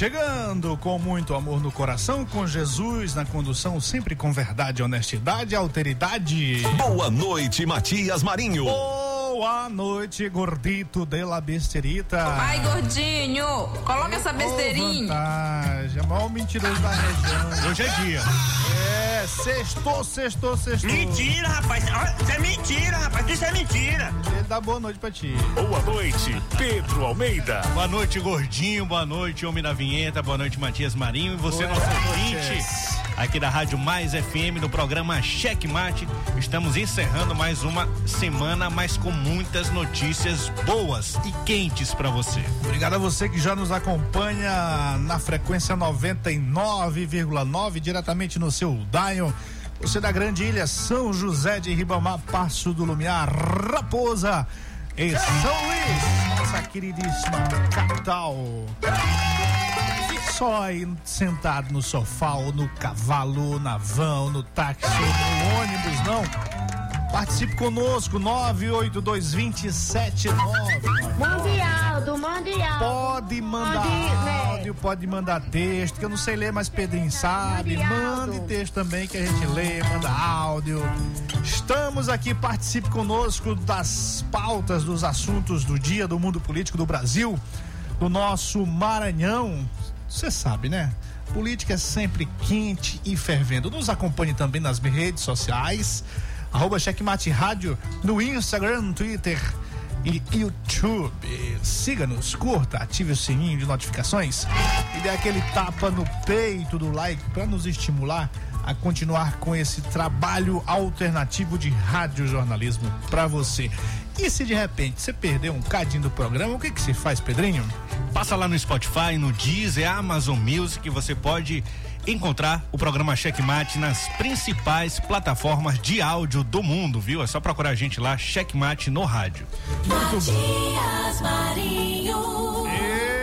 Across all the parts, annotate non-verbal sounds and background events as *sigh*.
Chegando com muito amor no coração, com Jesus na condução, sempre com verdade, honestidade alteridade. Boa noite, Matias Marinho. Noite, gordito de la besterita. Vai, gordinho, coloca essa besteirinha. Vantagem, é o maior mentiroso da região. Hoje é dia. É, sextou, sextou, sextou. Mentira, rapaz. Isso é mentira, rapaz. Isso é mentira. Ele dá boa noite pra ti. Boa noite, Pedro Almeida. Boa noite, gordinho. Boa noite, homem da vinheta. Boa noite, Matias Marinho. E você, Boa nosso noite. ouvinte, aqui da Rádio Mais FM, no programa Cheque Mate. Estamos encerrando mais uma semana, mas com muitas notícias boas e quentes pra você. Obrigado a você que já nos acompanha na frequência 99,9, diretamente no seu Dion. Você da Grande Ilha, São José de Ribamar, Passo do Lumiar, Raposa e São Luís, nossa queridíssima capital. Só aí sentado no sofá, ou no cavalo, ou na van, ou no táxi, ou no ônibus, não. Participe conosco, 98227 Mundial, do Mundial. Pode mandar Mande, né? áudio, pode mandar texto, que eu não sei ler, mas Pedrinho sabe. Mande Mande áudio. texto também que a gente lê, manda áudio. Estamos aqui, participe conosco das pautas, dos assuntos do dia do mundo político do Brasil, do nosso Maranhão. Você sabe, né? Política é sempre quente e fervendo. Nos acompanhe também nas redes sociais, arroba Checkmate Rádio, no Instagram, Twitter e YouTube. Siga-nos, curta, ative o sininho de notificações e dê aquele tapa no peito do like para nos estimular a continuar com esse trabalho alternativo de radiojornalismo para você. E se de repente você perdeu um cadinho do programa, o que que se faz, Pedrinho? Passa lá no Spotify, no Deezer, Amazon Music, você pode encontrar o programa Checkmate nas principais plataformas de áudio do mundo, viu? É só procurar a gente lá, Checkmate no rádio. Matias Marinho.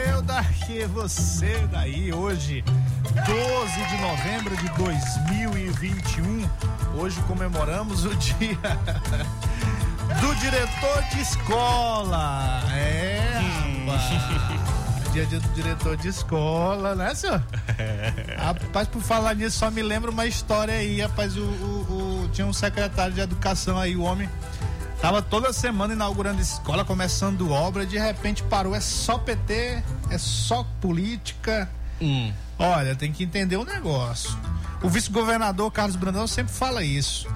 Eu daqui, você daí, hoje, 12 de novembro de 2021. Hoje comemoramos o dia *laughs* do diretor de escola. É, rapaz. Dia do diretor de escola, né, senhor? *laughs* Rapaz, por falar nisso, só me lembra uma história aí, rapaz. O, o- o- tinha um secretário de educação aí, o homem. Tava toda semana inaugurando escola, começando obra, de repente parou. É só PT, é só política. Hum. Olha, tem que entender o negócio. O vice-governador Carlos Brandão sempre fala isso.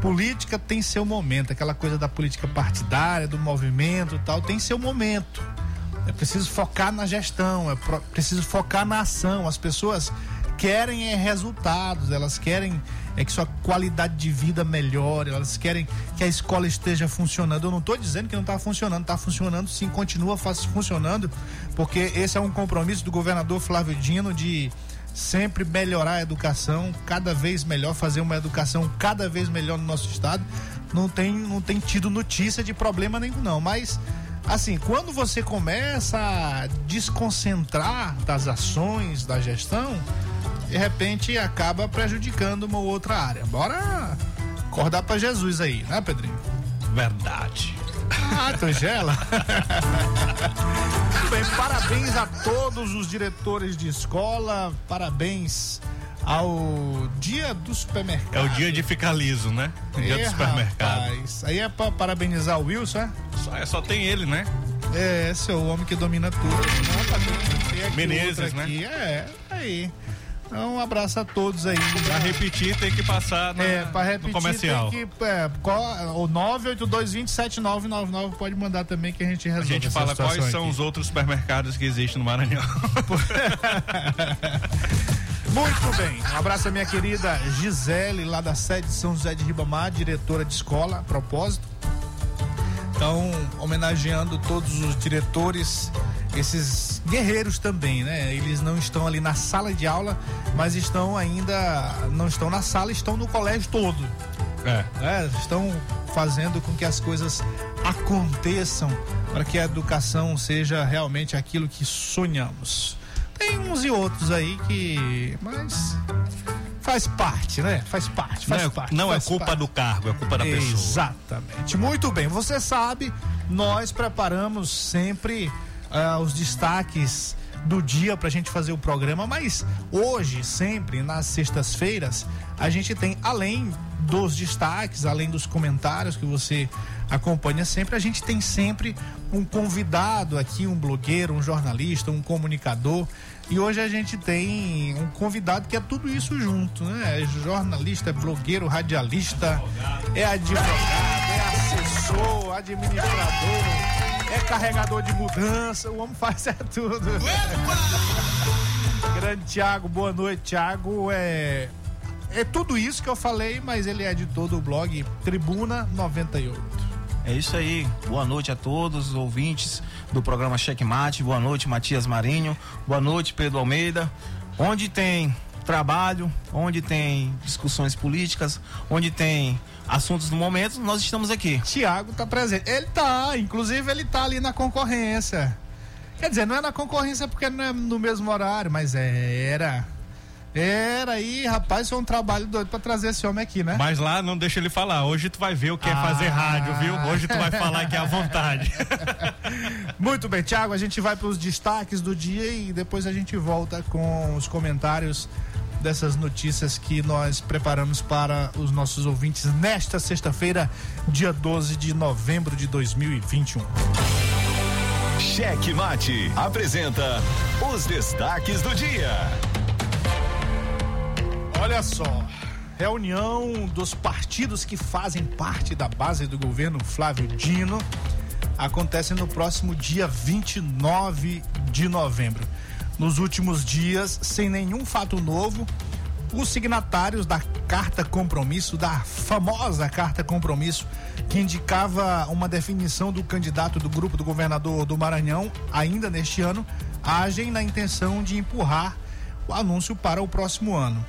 Política tem seu momento, aquela coisa da política partidária, do movimento tal, tem seu momento. É preciso focar na gestão, é preciso focar na ação. As pessoas querem é, resultados, elas querem é que sua qualidade de vida melhore, elas querem que a escola esteja funcionando. Eu não estou dizendo que não está funcionando, está funcionando sim, continua funcionando, porque esse é um compromisso do governador Flávio Dino de sempre melhorar a educação, cada vez melhor, fazer uma educação cada vez melhor no nosso estado. Não tem, não tem tido notícia de problema nenhum, não. Mas, assim, quando você começa a desconcentrar das ações da gestão, de repente acaba prejudicando uma outra área. Bora acordar pra Jesus aí, né, Pedrinho? Verdade. Ah, Tangela. Muito bem, parabéns a todos os diretores de escola, parabéns ao dia do supermercado. É o dia de ficar liso, né? Dia do É, supermercado. rapaz, Aí é pra parabenizar o Wilson, é? Só, é, só tem ele, né? É, esse é o homem que domina tudo. Não, tá Menezes, né? aqui. É, aí. Então, um abraço a todos aí. Pra repetir tem que passar na, É, pra repetir, no comercial. tem que. É, qual- o 982207999 pode mandar também que a gente A resolve. gente essa fala quais situação são aqui. os outros supermercados que existem no Maranhão. *laughs* Muito bem. Um abraço à minha querida Gisele, lá da sede de São José de Ribamar, diretora de escola, a propósito. Então, homenageando todos os diretores, esses guerreiros também, né? Eles não estão ali na sala de aula, mas estão ainda, não estão na sala, estão no colégio todo. É. né? Estão fazendo com que as coisas aconteçam para que a educação seja realmente aquilo que sonhamos. Tem uns e outros aí que. Mas. Faz parte, né? Faz parte, Não, faz é, parte. não é faz culpa parte. do cargo, é culpa da pessoa. Exatamente. Muito bem. Você sabe, nós preparamos sempre ah, os destaques do dia pra gente fazer o programa, mas hoje, sempre, nas sextas-feiras, a gente tem, além dos destaques, além dos comentários que você acompanha sempre, a gente tem sempre um convidado aqui, um blogueiro, um jornalista, um comunicador. E hoje a gente tem um convidado que é tudo isso junto, né? É jornalista, é blogueiro, radialista, é advogado, é assessor, administrador, é carregador de mudança, o homem faz é tudo. Grande Tiago, boa noite, Tiago. É, é tudo isso que eu falei, mas ele é editor do blog Tribuna 98. É isso aí. Boa noite a todos os ouvintes do programa Checkmate. Boa noite, Matias Marinho. Boa noite, Pedro Almeida. Onde tem trabalho, onde tem discussões políticas, onde tem assuntos do momento, nós estamos aqui. Tiago tá presente. Ele tá, inclusive ele tá ali na concorrência. Quer dizer, não é na concorrência porque não é no mesmo horário, mas era. Era aí, rapaz, foi um trabalho doido pra trazer esse homem aqui, né? Mas lá não deixa ele falar. Hoje tu vai ver o que é Ah. fazer rádio, viu? Hoje tu vai falar que é à vontade. *laughs* Muito bem, Tiago, a gente vai para os destaques do dia e depois a gente volta com os comentários dessas notícias que nós preparamos para os nossos ouvintes nesta sexta-feira, dia 12 de novembro de 2021. Cheque Mate apresenta os destaques do dia. Olha só, reunião dos partidos que fazem parte da base do governo Flávio Dino acontece no próximo dia 29 de novembro. Nos últimos dias, sem nenhum fato novo, os signatários da carta compromisso, da famosa carta compromisso, que indicava uma definição do candidato do grupo do governador do Maranhão ainda neste ano, agem na intenção de empurrar o anúncio para o próximo ano.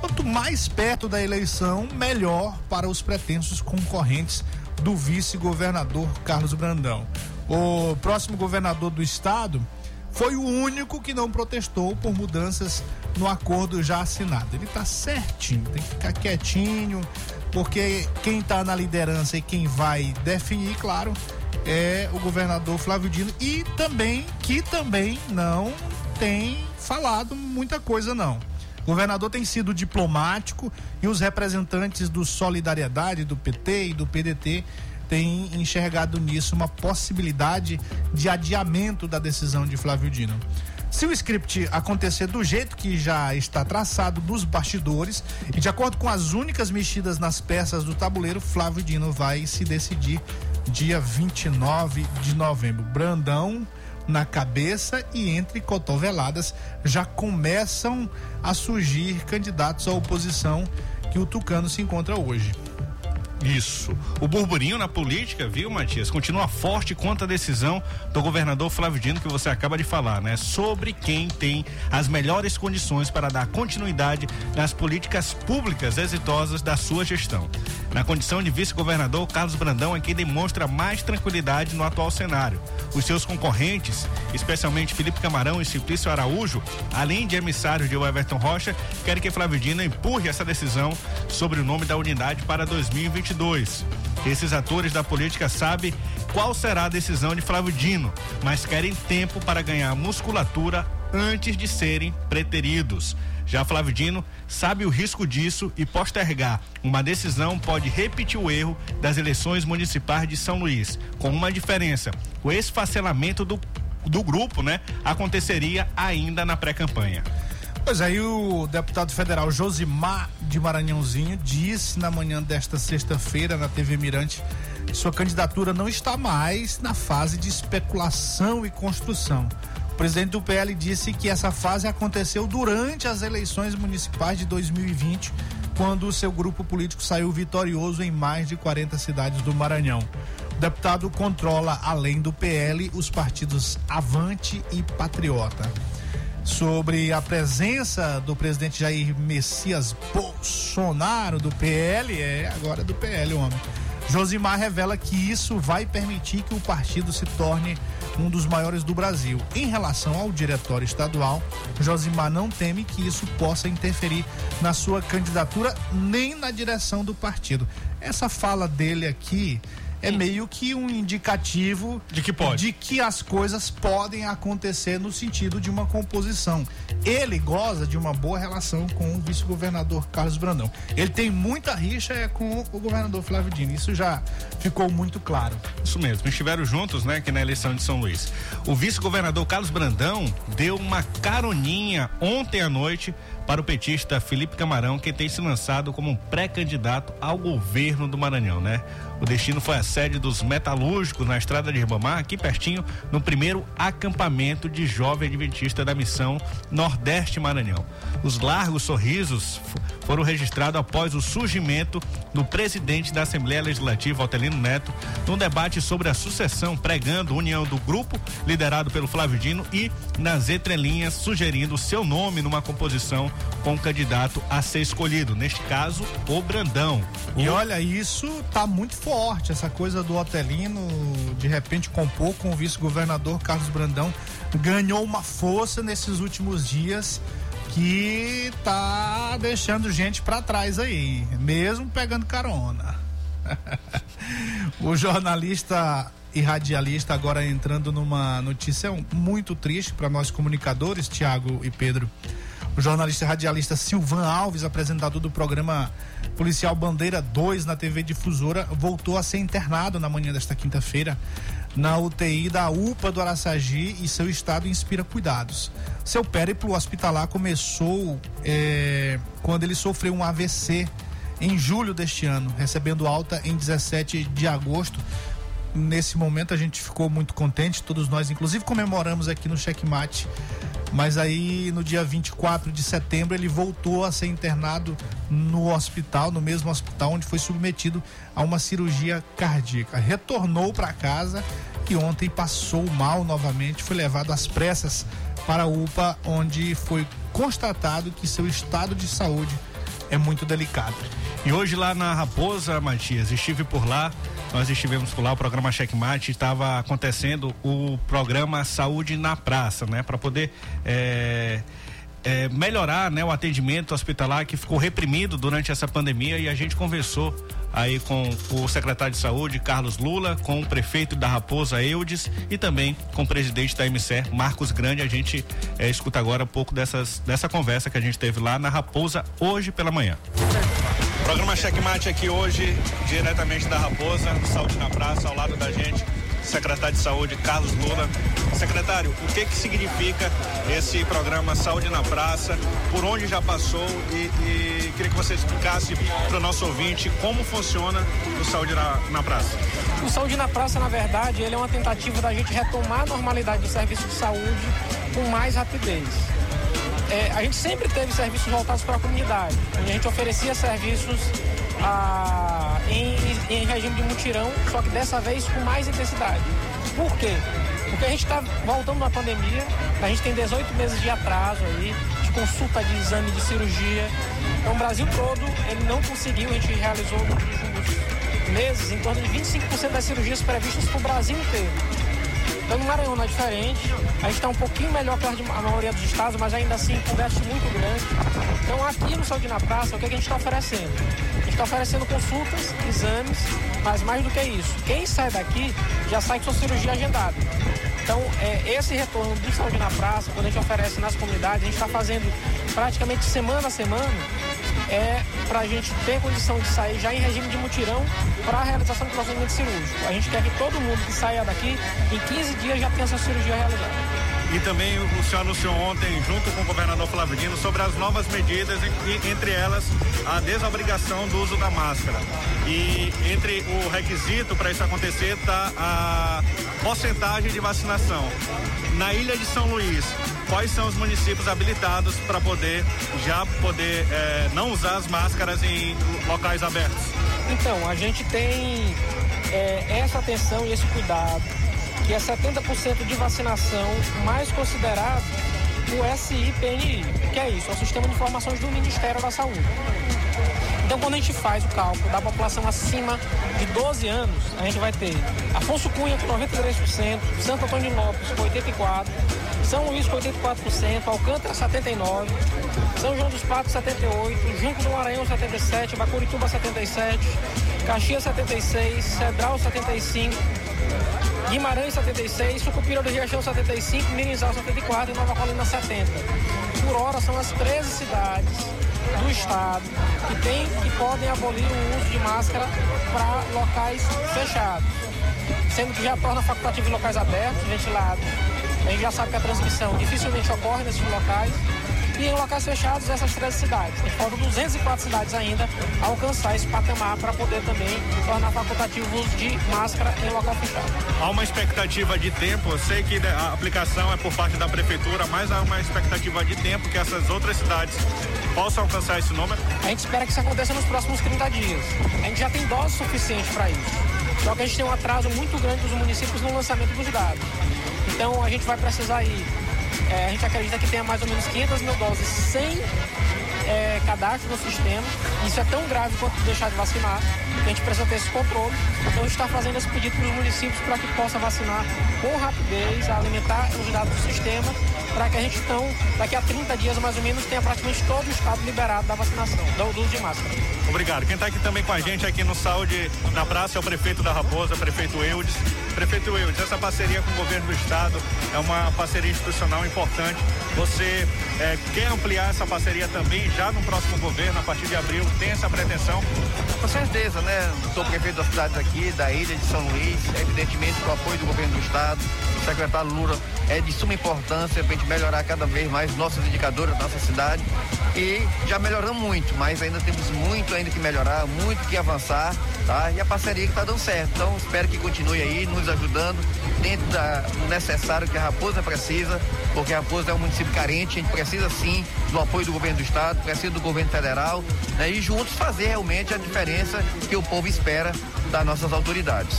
Quanto mais perto da eleição, melhor para os pretensos concorrentes do vice-governador Carlos Brandão. O próximo governador do estado foi o único que não protestou por mudanças no acordo já assinado. Ele está certinho, tem que ficar quietinho, porque quem está na liderança e quem vai definir, claro, é o governador Flávio Dino e também que também não tem falado muita coisa não. O governador tem sido diplomático e os representantes do Solidariedade, do PT e do PDT têm enxergado nisso uma possibilidade de adiamento da decisão de Flávio Dino. Se o script acontecer do jeito que já está traçado dos bastidores e de acordo com as únicas mexidas nas peças do tabuleiro, Flávio Dino vai se decidir dia 29 de novembro. Brandão na cabeça e entre cotoveladas já começam a surgir candidatos à oposição que o Tucano se encontra hoje. Isso. O burburinho na política, viu, Matias? Continua forte quanto à decisão do governador Flávio Dino que você acaba de falar, né? Sobre quem tem as melhores condições para dar continuidade nas políticas públicas exitosas da sua gestão. Na condição de vice-governador, Carlos Brandão é quem demonstra mais tranquilidade no atual cenário. Os seus concorrentes, especialmente Felipe Camarão e Simplício Araújo, além de emissários de Everton Rocha, querem que Flávio Dino empurre essa decisão sobre o nome da unidade para 2022. Esses atores da política sabem qual será a decisão de Flávio Dino, mas querem tempo para ganhar musculatura antes de serem preteridos. Já Flávio Dino sabe o risco disso e postergar uma decisão pode repetir o erro das eleições municipais de São Luís, com uma diferença: o esfacelamento do, do grupo, né, aconteceria ainda na pré-campanha. Pois aí o deputado federal Josimar de Maranhãozinho disse na manhã desta sexta-feira na TV Mirante que sua candidatura não está mais na fase de especulação e construção. O presidente do PL disse que essa fase aconteceu durante as eleições municipais de 2020, quando o seu grupo político saiu vitorioso em mais de 40 cidades do Maranhão. O deputado controla, além do PL, os partidos Avante e Patriota sobre a presença do presidente Jair Messias Bolsonaro do PL, é agora do PL, homem. Josimar revela que isso vai permitir que o partido se torne um dos maiores do Brasil. Em relação ao diretório estadual, Josimar não teme que isso possa interferir na sua candidatura nem na direção do partido. Essa fala dele aqui é meio que um indicativo de que pode, de que as coisas podem acontecer no sentido de uma composição. Ele goza de uma boa relação com o vice-governador Carlos Brandão. Ele tem muita rixa é, com o governador Flávio Dino. Isso já ficou muito claro. Isso mesmo. Estiveram juntos, né, aqui na eleição de São Luís. O vice-governador Carlos Brandão deu uma caroninha ontem à noite para o petista Felipe Camarão, que tem se lançado como um pré-candidato ao governo do Maranhão, né? O destino foi a sede dos metalúrgicos na estrada de Ribamar, aqui pertinho, no primeiro acampamento de jovem adventista da missão Nordeste Maranhão. Os largos sorrisos foram registrados após o surgimento do presidente da Assembleia Legislativa, Altelino Neto, num debate sobre a sucessão, pregando união do grupo, liderado pelo Flávio Dino, e nas entrelinhas sugerindo seu nome numa composição com o candidato a ser escolhido, neste caso, o Brandão. E olha, isso tá muito forte, essa coisa do Otelino, de repente compor com o vice-governador Carlos Brandão, ganhou uma força nesses últimos dias que tá deixando gente para trás aí, mesmo pegando carona. *laughs* o jornalista e radialista agora entrando numa notícia muito triste para nós comunicadores, Tiago e Pedro. O jornalista radialista Silvan Alves, apresentador do programa Policial Bandeira 2 na TV Difusora, voltou a ser internado na manhã desta quinta-feira na UTI da UPA do Araçagi e seu estado inspira cuidados. Seu périplo hospitalar começou é, quando ele sofreu um AVC em julho deste ano, recebendo alta em 17 de agosto. Nesse momento a gente ficou muito contente, todos nós, inclusive comemoramos aqui no Checkmate. Mas aí no dia 24 de setembro ele voltou a ser internado no hospital, no mesmo hospital onde foi submetido a uma cirurgia cardíaca. Retornou para casa e ontem passou mal novamente, foi levado às pressas para a UPA, onde foi constatado que seu estado de saúde é muito delicado. E hoje lá na Raposa, Matias, estive por lá, nós estivemos por lá, o programa Checkmate estava acontecendo o programa Saúde na Praça, né? Para poder é, é, melhorar né, o atendimento hospitalar que ficou reprimido durante essa pandemia e a gente conversou aí com o secretário de saúde, Carlos Lula, com o prefeito da Raposa, Eudes, e também com o presidente da MCE, Marcos Grande. A gente é, escuta agora um pouco dessas, dessa conversa que a gente teve lá na Raposa hoje pela manhã. Programa Checkmate aqui hoje, diretamente da Raposa, Saúde na Praça, ao lado da gente, secretário de Saúde, Carlos Lula. Secretário, o que que significa esse programa Saúde na Praça, por onde já passou e, e queria que você explicasse para o nosso ouvinte como funciona o Saúde na, na Praça. O Saúde na Praça, na verdade, ele é uma tentativa da gente retomar a normalidade do serviço de saúde com mais rapidez. É, a gente sempre teve serviços voltados para a comunidade, onde a gente oferecia serviços ah, em, em regime de mutirão, só que dessa vez com mais intensidade. Por quê? Porque a gente está voltando na pandemia, a gente tem 18 meses de atraso aí, de consulta de exame de cirurgia. Então, o Brasil todo, ele não conseguiu, a gente realizou nos últimos meses em torno de 25% das cirurgias previstas para o Brasil inteiro. Então, no Maranhão não é diferente. A gente está um pouquinho melhor que a maioria dos estados, mas ainda assim com déficit muito grande. Então, aqui no Saúde na Praça, o que, é que a gente está oferecendo? A gente está oferecendo consultas, exames, mas mais do que isso. Quem sai daqui já sai com sua cirurgia agendada. Então, é, esse retorno do Saúde na Praça, quando a gente oferece nas comunidades, a gente está fazendo praticamente semana a semana, é para a gente ter condição de sair já em regime de mutirão para a realização do procedimento cirúrgico. A gente quer que todo mundo que saia daqui, em 15 dias já tenha sua cirurgia realizada. E também o senhor anunciou ontem, junto com o governador Flávio sobre as novas medidas, e, entre elas a desobrigação do uso da máscara. E entre o requisito para isso acontecer está a porcentagem de vacinação. Na ilha de São Luís, quais são os municípios habilitados para poder já poder é, não usar as máscaras em locais abertos? Então, a gente tem é, essa atenção e esse cuidado que é 70% de vacinação, mais considerado o SIPNI, que é isso, é o Sistema de Informações do Ministério da Saúde. Então, quando a gente faz o cálculo da população acima de 12 anos, a gente vai ter Afonso Cunha com 93%, Santo Antônio de Lopes com 84%, São Luís com 84%, Alcântara 79%, São João dos Patos 78%, Junco do Maranhão 77%, Bacurituba 77%, Caxias 76%, Cedral 75%, Guimarães 76, Sucupira do Riachão 75, Mirinzal 74 e Nova Colina 70. Por hora são as 13 cidades do estado que tem e podem abolir o uso de máscara para locais fechados, sendo que já torna facultativo em locais abertos, ventilados. A gente já sabe que a transmissão dificilmente ocorre nesses locais e em locais fechados essas três cidades. E faltam 204 cidades ainda a alcançar esse patamar para poder também tornar facultativo o uso de máscara em local fechado. Há uma expectativa de tempo, eu sei que a aplicação é por parte da prefeitura, mas há uma expectativa de tempo que essas outras cidades possam alcançar esse número? A gente espera que isso aconteça nos próximos 30 dias. A gente já tem dose suficiente para isso. Só que a gente tem um atraso muito grande dos municípios no lançamento dos dados. Então a gente vai precisar ir é, a gente acredita que tenha mais ou menos 500 mil doses sem é, cadastro no sistema. Isso é tão grave quanto deixar de vacinar. A gente precisa ter esse controle. Então a gente está fazendo esse pedido para os municípios para que possa vacinar com rapidez, alimentar os dados do sistema, para que a gente então, daqui a 30 dias mais ou menos, tenha praticamente todo o estado liberado da vacinação, do uso de máscara. Obrigado. Quem está aqui também com a gente aqui no Saúde na Praça é o prefeito da Raposa, prefeito Eudes. Prefeito Eudes, essa parceria com o governo do estado é uma parceria institucional importante. Você é, quer ampliar essa parceria também já no próximo governo, a partir de abril? Tem essa pretensão? Com certeza, né? Sou prefeito das cidades aqui, da ilha de São Luís, evidentemente com o apoio do governo do estado, do secretário Lula, é de suma importância para a gente melhorar cada vez mais nossos indicadores da nossa cidade. E já melhoramos muito, mas ainda temos muito ainda que melhorar, muito que avançar, tá? E a parceria que está dando certo. Então espero que continue aí nos ajudando dentro do necessário que a Raposa precisa, porque a Raposa é um município carente, a gente precisa sim do apoio do governo do estado, precisa do governo federal, né? E juntos fazer realmente a diferença que o povo espera das nossas autoridades.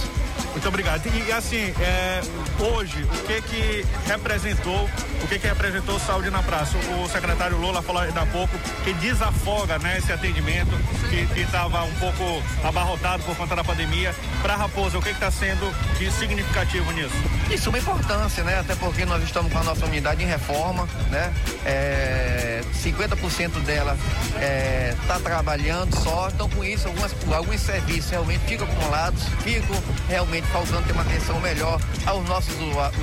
Muito obrigado. E, assim, é, hoje, o que que representou, o que que representou Saúde na Praça? O, o secretário Lula falou ainda há pouco que desafoga, né, esse atendimento que estava um pouco abarrotado por conta da pandemia. Para Raposa, o que está sendo de significativo nisso? Isso é uma importância, né? Até porque nós estamos com a nossa unidade em reforma, né? É, 50% dela está é, tá trabalhando só, então com isso algumas, alguns serviços realmente ficam acumulados, ficam realmente faltando ter uma atenção melhor aos nossos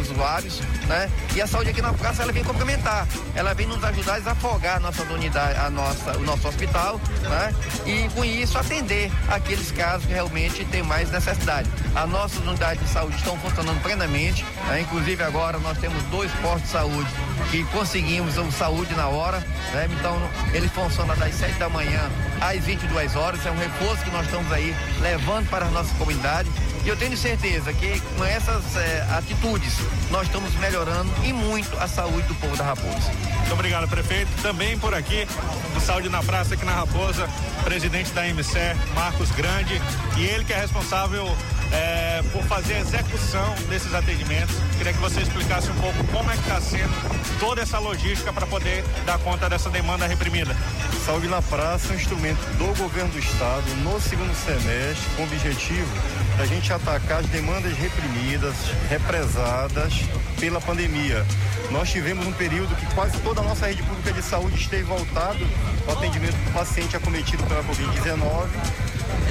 usuários, né? E a saúde aqui na praça ela vem complementar, ela vem nos ajudar a desafogar a nossa unidade, a nossa, o nosso hospital, né? E com isso atender aqueles casos que realmente tem mais necessidade. As nossas unidades de saúde estão funcionando plenamente, né? inclusive agora nós temos dois postos de saúde que conseguimos o saúde na hora, né? Então ele funciona das 7 da manhã às 22 horas, é um reforço que nós estamos aí levando para a nossa comunidade. E eu tenho certeza que com essas é, atitudes nós estamos melhorando e muito a saúde do povo da Raposa. Muito obrigado, prefeito. Também por aqui, do Saúde na Praça, aqui na Raposa, presidente da MCE, Marcos Grande, e ele que é responsável é, por fazer a execução desses atendimentos. Queria que você explicasse um pouco como é que está sendo toda essa logística para poder dar conta dessa demanda reprimida. Saúde na Praça é um instrumento do governo do estado no segundo semestre com o objetivo da gente atacar as demandas reprimidas, represadas pela pandemia. Nós tivemos um período que quase toda a nossa rede pública de saúde esteve voltado ao atendimento do paciente acometido pela Covid-19.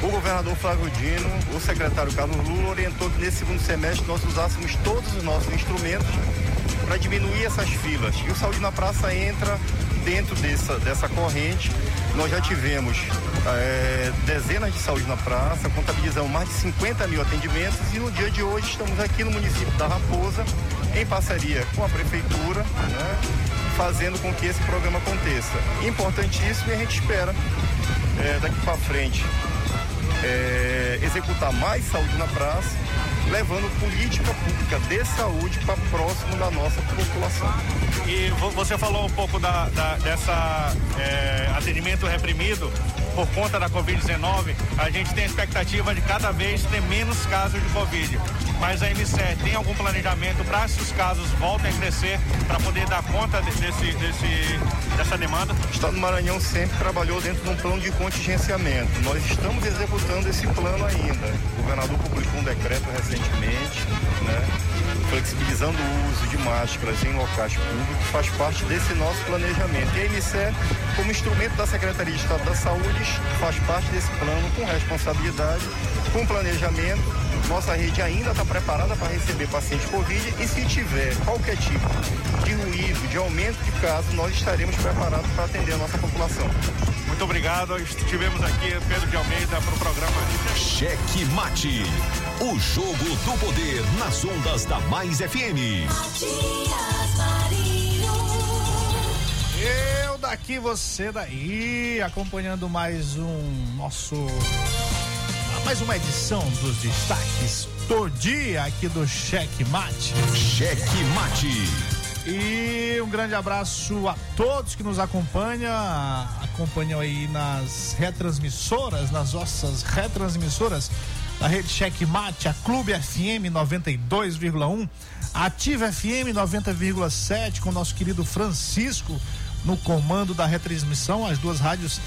O governador Flávio Dino, o secretário Carlos Lula orientou que nesse segundo semestre nós usássemos todos os nossos instrumentos para diminuir essas filas. E o Saúde na Praça entra dentro dessa, dessa corrente. Nós já tivemos é, dezenas de saúde na praça, contabilizamos mais de 50 mil atendimentos e no dia de hoje estamos aqui no município da Raposa, em parceria com a prefeitura, né, fazendo com que esse programa aconteça. Importantíssimo e a gente espera é, daqui para frente é, executar mais saúde na praça, levando política pública de saúde para próximo da nossa população. E você falou um pouco da, da dessa é, atendimento reprimido por conta da Covid-19. A gente tem a expectativa de cada vez ter menos casos de Covid. Mas a MCE tem algum planejamento para esses casos voltem a crescer para poder dar conta desse, desse, dessa demanda? O Estado do Maranhão sempre trabalhou dentro de um plano de contingenciamento. Nós estamos executando esse plano ainda. O governador publicou um decreto recentemente, né? flexibilizando o uso de máscaras em locais públicos, faz parte desse nosso planejamento. E a MCE, como instrumento da Secretaria de Estado da Saúde, faz parte desse plano com responsabilidade, com planejamento. Nossa rede ainda está preparada para receber pacientes Covid e se tiver qualquer tipo de ruído, de aumento de casos, nós estaremos preparados para atender a nossa população. Muito obrigado. Estivemos aqui, Pedro de Almeida, para o programa Cheque Mate. O jogo do poder nas ondas da Mais FM. Eu daqui, você daí, acompanhando mais um nosso. Mais uma edição dos destaques do dia aqui do Cheque Mate. Cheque Mate. E um grande abraço a todos que nos acompanham, acompanham aí nas retransmissoras, nas nossas retransmissoras da rede Checkmate, a Clube FM 92,1, Ativa FM 90,7 com o nosso querido Francisco no comando da retransmissão, as duas rádios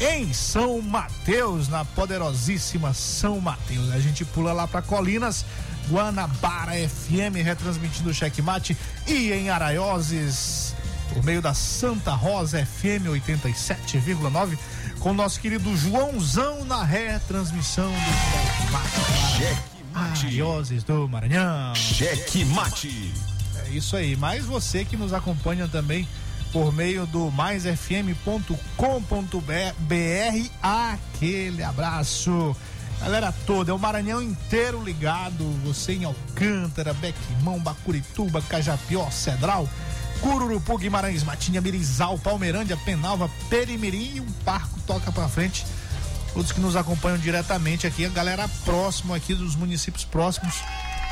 em São Mateus, na poderosíssima São Mateus. A gente pula lá para Colinas, Guanabara FM retransmitindo o checkmate e em Araioses, por meio da Santa Rosa FM 87,9, com o nosso querido Joãozão na retransmissão do checkmate. Araioses do Maranhão. Checkmate. É isso aí, mas você que nos acompanha também por meio do maisfm.com.br. Aquele abraço. Galera toda, é o Maranhão inteiro ligado. Você em Alcântara, Bequimão, Bacurituba, Cajapió, Cedral, Cururupu, Guimarães, Matinha, Mirizal, Palmeirândia, Penalva, Perimirim e um parco toca pra frente. Todos que nos acompanham diretamente aqui, a galera próximo aqui dos municípios próximos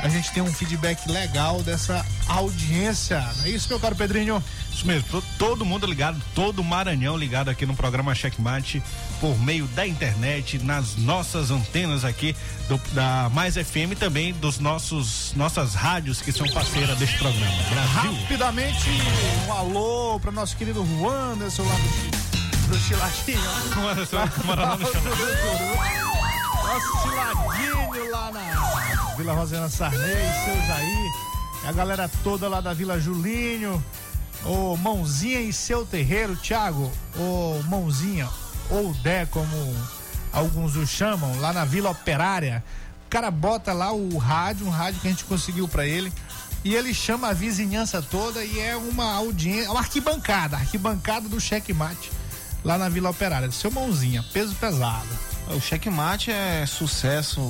a gente tem um feedback legal dessa audiência. Não é isso, meu caro Pedrinho? Isso mesmo, todo, todo mundo ligado, todo Maranhão ligado aqui no programa Checkmate por meio da internet, nas nossas antenas aqui do, da Mais FM também dos nossos nossas rádios que são parceiras deste programa. Brasil. Rapidamente, um alô para nosso querido Juan, Anderson lá do, do Chilatinho. Juan *laughs* Anderson, Maranhão no *laughs* Nosso lá na Vila Rosana Sarney, seu Jair, a galera toda lá da Vila Julinho, o Mãozinha e seu terreiro, Thiago, o Mãozinha, ou Dé, como alguns o chamam, lá na Vila Operária. O cara bota lá o rádio, um rádio que a gente conseguiu para ele, e ele chama a vizinhança toda e é uma audiência, uma arquibancada, arquibancada do checkmate lá na Vila Operária. Seu Mãozinha, peso pesado. O checkmate é sucesso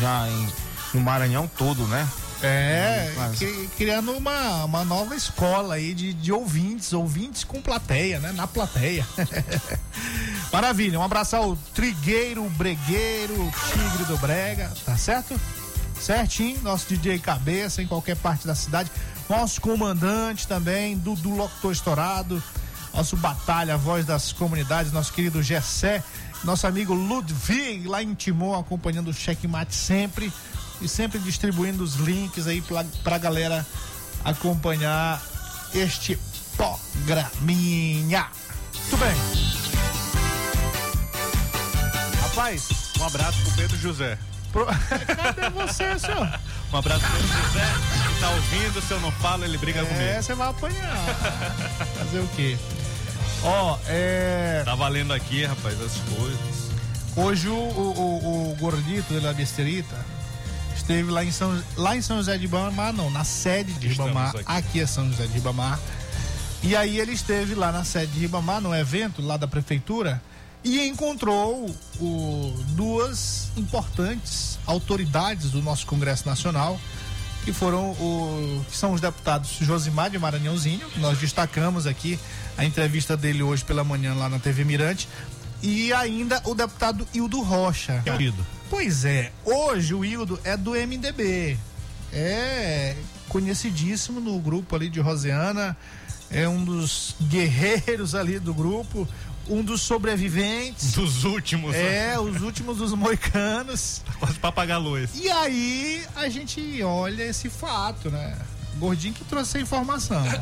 já em no Maranhão todo, né? É, criando uma, uma nova escola aí de, de ouvintes, ouvintes com plateia, né? Na plateia. *laughs* Maravilha, um abraço ao Trigueiro, Bregueiro, Tigre do Brega, tá certo? Certinho, nosso DJ Cabeça em qualquer parte da cidade. Nosso comandante também, Dudu Locutor Estourado, nosso Batalha, voz das comunidades, nosso querido Gessé, nosso amigo Ludwig lá em Timon acompanhando o checkmate sempre e sempre distribuindo os links aí pra, pra galera acompanhar este programinha. Muito bem. Rapaz, Um abraço pro Pedro José. pro... *laughs* cadê você, senhor? Um abraço pro Pedro José. que Tá ouvindo, se eu não falo, ele briga É, comigo. você vai apanhar. *laughs* Fazer o quê? Ó, é. Tá valendo aqui, rapaz, as coisas. Hoje o, o, o, o gordito da besterita esteve lá em, São, lá em São José de Ribamar, não, na sede de Estamos Ribamar. aqui. Aqui. é São José de Ribamar. E aí ele esteve lá na sede de Ribamar, no evento lá da prefeitura, e encontrou o, duas importantes autoridades do nosso Congresso Nacional, que foram o, que são os deputados Josimar de Maranhãozinho, que nós destacamos aqui a entrevista dele hoje pela manhã lá na TV Mirante, e ainda o deputado Hildo Rocha. Querido. Pois é, hoje o Hildo é do MDB. É conhecidíssimo no grupo ali de Rosiana, é um dos guerreiros ali do grupo, um dos sobreviventes. Dos últimos. né? É, os últimos dos moicanos. Quase pra pagar a luz. E aí a gente olha esse fato, né? Gordinho que trouxe essa informação. *laughs*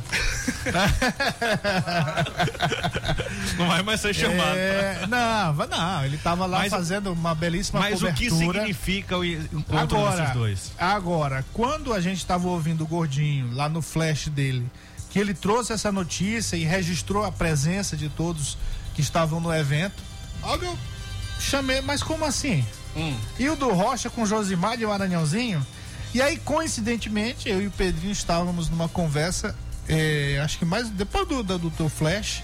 Não vai mais ser chamado. É, não, não, ele tava lá Mas- fazendo uma belíssima Mas o que cobertura. significa o encontro Agora, desses dois? agora, quando a gente estava ouvindo o Gordinho lá no flash dele, que ele trouxe essa notícia e registrou a presença de todos que estavam no evento, olha, eu chamei, mas como assim? Hum. E o do Rocha com Josimar de Maranhãozinho? E aí, coincidentemente, eu e o Pedrinho estávamos numa conversa, eh, acho que mais depois do, do, do teu flash,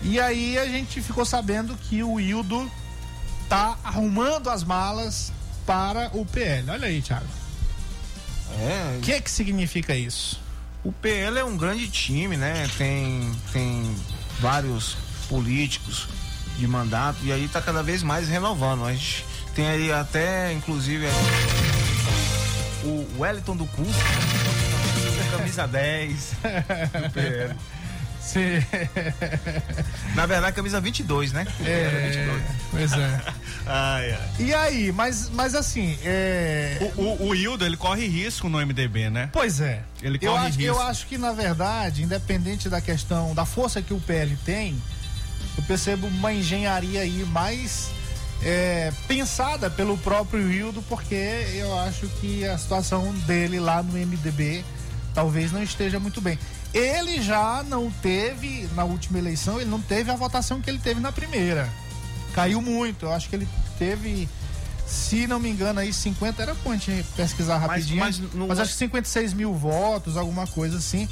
e aí a gente ficou sabendo que o Hildo tá arrumando as malas para o PL. Olha aí, Thiago. É, O que que significa isso? O PL é um grande time, né? Tem, tem vários políticos de mandato e aí tá cada vez mais renovando. A gente tem aí até, inclusive, o Wellington do Curso, camisa 10 do *laughs* PL. Sim. Na verdade, camisa 22, né? É, 22. pois é. *laughs* Ai, ai. E aí, mas, mas assim, é. O, o, o Hildo, ele corre risco no MDB, né? Pois é. Ele eu corre acho, risco. eu acho que, na verdade, independente da questão da força que o PL tem, eu percebo uma engenharia aí mais é, pensada pelo próprio Hildo, porque eu acho que a situação dele lá no MDB talvez não esteja muito bem. Ele já não teve, na última eleição, ele não teve a votação que ele teve na primeira. Caiu muito. Eu acho que ele teve, se não me engano, aí 50, era bom a gente pesquisar Mas- rapidinho. mas Mas, no- acho que 56 mil votos, alguma coisa assim.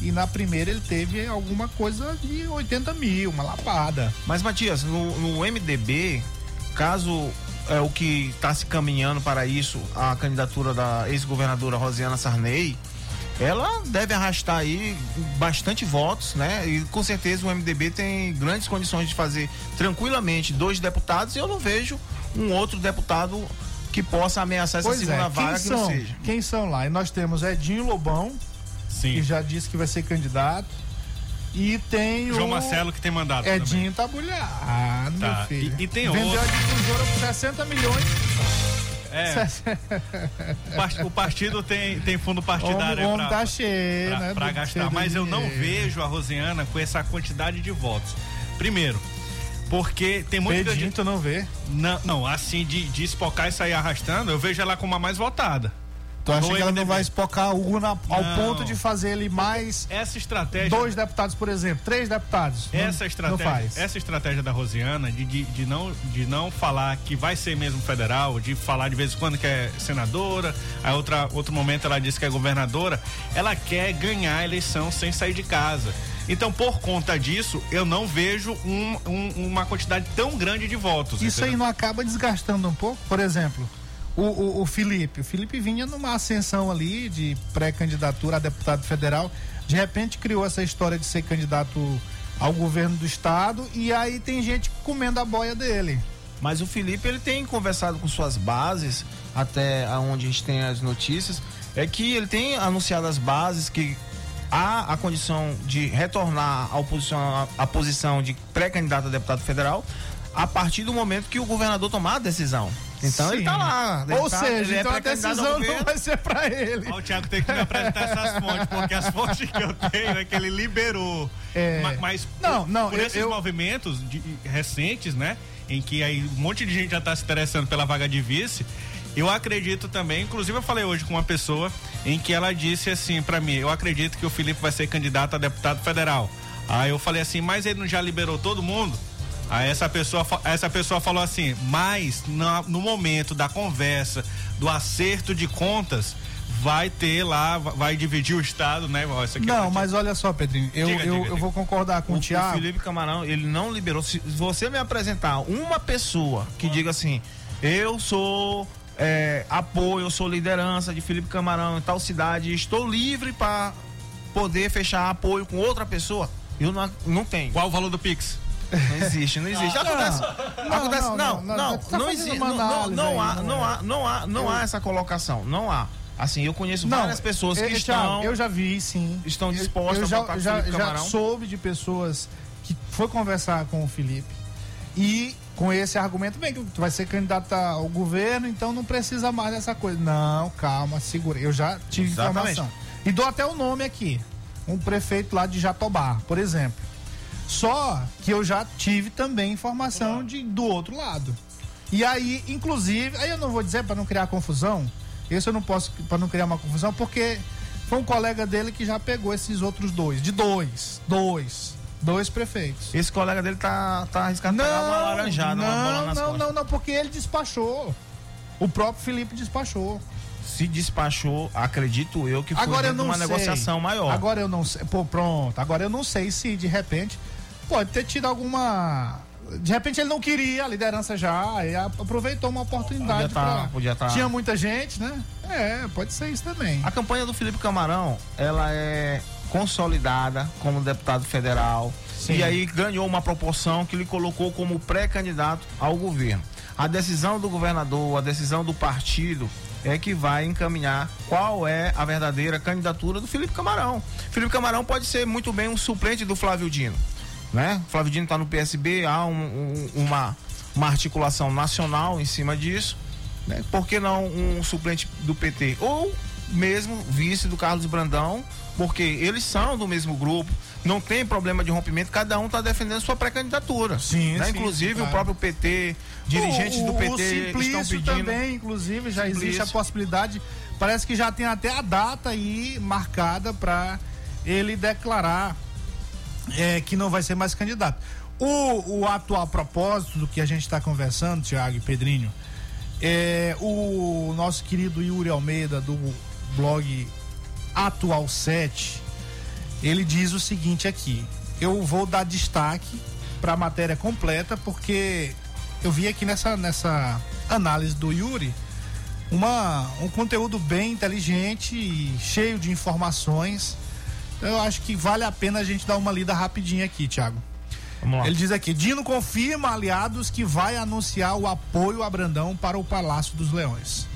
E na primeira ele teve alguma coisa de 80 mil, uma lapada. Mas, Matias, no, no MDB, caso é o que está se caminhando para isso, a candidatura da ex-governadora Rosiana Sarney, ela deve arrastar aí bastante votos, né? E com certeza o MDB tem grandes condições de fazer tranquilamente dois deputados e eu não vejo um outro deputado que possa ameaçar essa Pois segunda é, vaga quem que são, não seja. quem são lá? E nós temos Edinho Lobão, Sim. que já disse que vai ser candidato. E tem o João Marcelo que tem mandato Edinho Tabulhado, Tá. meu filho. E- e tem Vendeu outro. a difusora por 60 milhões. É. O *laughs* part- O partido tem, tem fundo partidário O homem pra, tá cheio, pra- né? pra gastar, cheio mas eu não vejo a Rosiana com essa quantidade de votos. Primeiro, porque tem muito Pedinho, tu não vê? Não, não assim, de, de espocar e sair arrastando, eu vejo ela como a mais votada. Tu acha que ela não MDB. vai espocar o Hugo na- ao Não. ponto de fazer ele mais Essa estratégia. dois deputados, por exemplo, três deputados? Não- Essa Não estratégia, faz. essa estratégia da Rosiana de, de, de não, de não falar que vai ser mesmo federal, de falar de vez em quando que é senadora, aí outra, outro momento ela disse que é governadora, ela quer ganhar a eleição sem sair de casa. Então, por conta disso, eu não vejo um- um- uma quantidade tão grande de votos. Isso aí entendeu? não acaba desgastando um pouco? Por exemplo, o, o, o Felipe. O Felipe vinha numa ascensão ali de pré-candidatura a deputado federal. De repente criou essa história de ser candidato ao governo do estado e aí tem gente comendo a boia dele. Mas o Felipe ele tem conversado com suas bases, até onde a gente tem as notícias, é que ele tem anunciado as bases que há a condição de retornar ao posição, à posição de pré-candidato a deputado federal a partir do momento que o governador tomar a decisão. Então ele Sim. tá lá. Ele Ou tá- seja, ele é então a decisão não vai ser pra ele. Ó, o Thiago tem que me apresentar essas *laughs* fontes, porque as fontes que eu tenho é que ele liberou. É. Ma- Mas, Não, por, não, por eu- esses eu- movimentos de- recentes, né? Em que aí um monte de gente já tá se interessando pela vaga de vice. Eu acredito também, inclusive eu falei hoje com uma pessoa em que ela disse assim pra mim, eu acredito que o Felipe vai ser candidato a deputado federal. Aí eu falei assim, mas ele não já liberou todo mundo? Aí essa pessoa, essa pessoa falou assim, mas na- no momento da conversa, do acerto de contas, vai ter lá, va- vai dividir o Estado, né? Ó, isso aqui Não, vai- mas olha só, Pedrinho, eu, Diga, eu, diga, eu diga. vou concordar com o, O, o Thiago. Felipe Camarão, ele não liberou. Se você me apresentar uma pessoa que diga assim, eu sou é, apoio, eu sou liderança de Felipe Camarão em tal cidade, estou livre para poder fechar apoio com outra pessoa, eu não, não tenho. Qual o valor do Pix? Não existe, não existe. Acontece. Não, acontece não, não, não, não, não, tá não existe. Não, não, análise não há, não não há, não há, não há essa colocação. Não há. Assim, eu conheço várias pessoas que eh, estão. Thiago, eu já vi, sim. estão Eu- dispostas eu a já, votar com já, Felipe já soube de pessoas que foi conversar com o Felipe e com esse argumento, bem, que tu vai ser candidato ao governo, então não precisa mais dessa coisa. Não, calma, segura. Eu já tive Exatamente. informação. E dou até o nome aqui. Um prefeito lá de Jatobá, por exemplo. Só que eu já tive também informação de, do outro lado. E aí, inclusive, aí eu não vou dizer para não criar confusão. Esse eu não posso para não criar uma confusão, porque foi um colega dele que já pegou esses outros dois, de dois, dois, dois prefeitos. Esse colega dele tá, tá arriscado pegar uma laranjada, uma bola não, nas não, costas. não, não, porque ele despachou. O próprio Felipe despachou. Se despachou, acredito eu que foi Agora eu não uma sei. negociação maior. Agora eu não sei. Pô, pronto. Agora eu não sei se de repente pode ter tido alguma. De repente ele não queria a liderança já, e aproveitou uma oportunidade. Podia tá- pra- podia tá. Tinha muita gente, né? É, pode ser isso também. A campanha do Felipe Camarão, ela é consolidada como deputado federal Sim. e aí ganhou uma proporção que lhe colocou como pré-candidato ao governo. A decisão do governador, a decisão do partido é que vai encaminhar qual é a verdadeira candidatura do Felipe Camarão. Felipe Camarão pode ser muito bem um suplente do Flávio Dino, né? O Flávio Dino está no PSB, há um- um- uma, uma articulação nacional em cima disso né? Por que não um suplente do PT? Ou mesmo vice do Carlos Brandão, porque eles são do mesmo grupo, não tem problema de rompimento, cada um está defendendo sua pré-candidatura. Sim, né? sim, Inclusive claro. o próprio PT, dirigentes o, do o PT estão Simplício pedindo. também, inclusive, já existe Simplício. a possibilidade. Parece que já tem até a data aí marcada para ele declarar é, que não vai ser mais candidato. O, o atual propósito do que a gente está conversando, Tiago e Pedrinho, é o nosso querido Yuri Almeida do blog Atual 7, ele diz o seguinte aqui. Eu vou dar destaque para a matéria completa porque eu vi aqui nessa, nessa análise do Yuri uma, um conteúdo bem inteligente e cheio de informações. Eu acho que vale a pena a gente dar uma lida rapidinho aqui, Thiago. Vamos lá. Ele diz aqui: Dino confirma aliados que vai anunciar o apoio a Brandão para o Palácio dos Leões.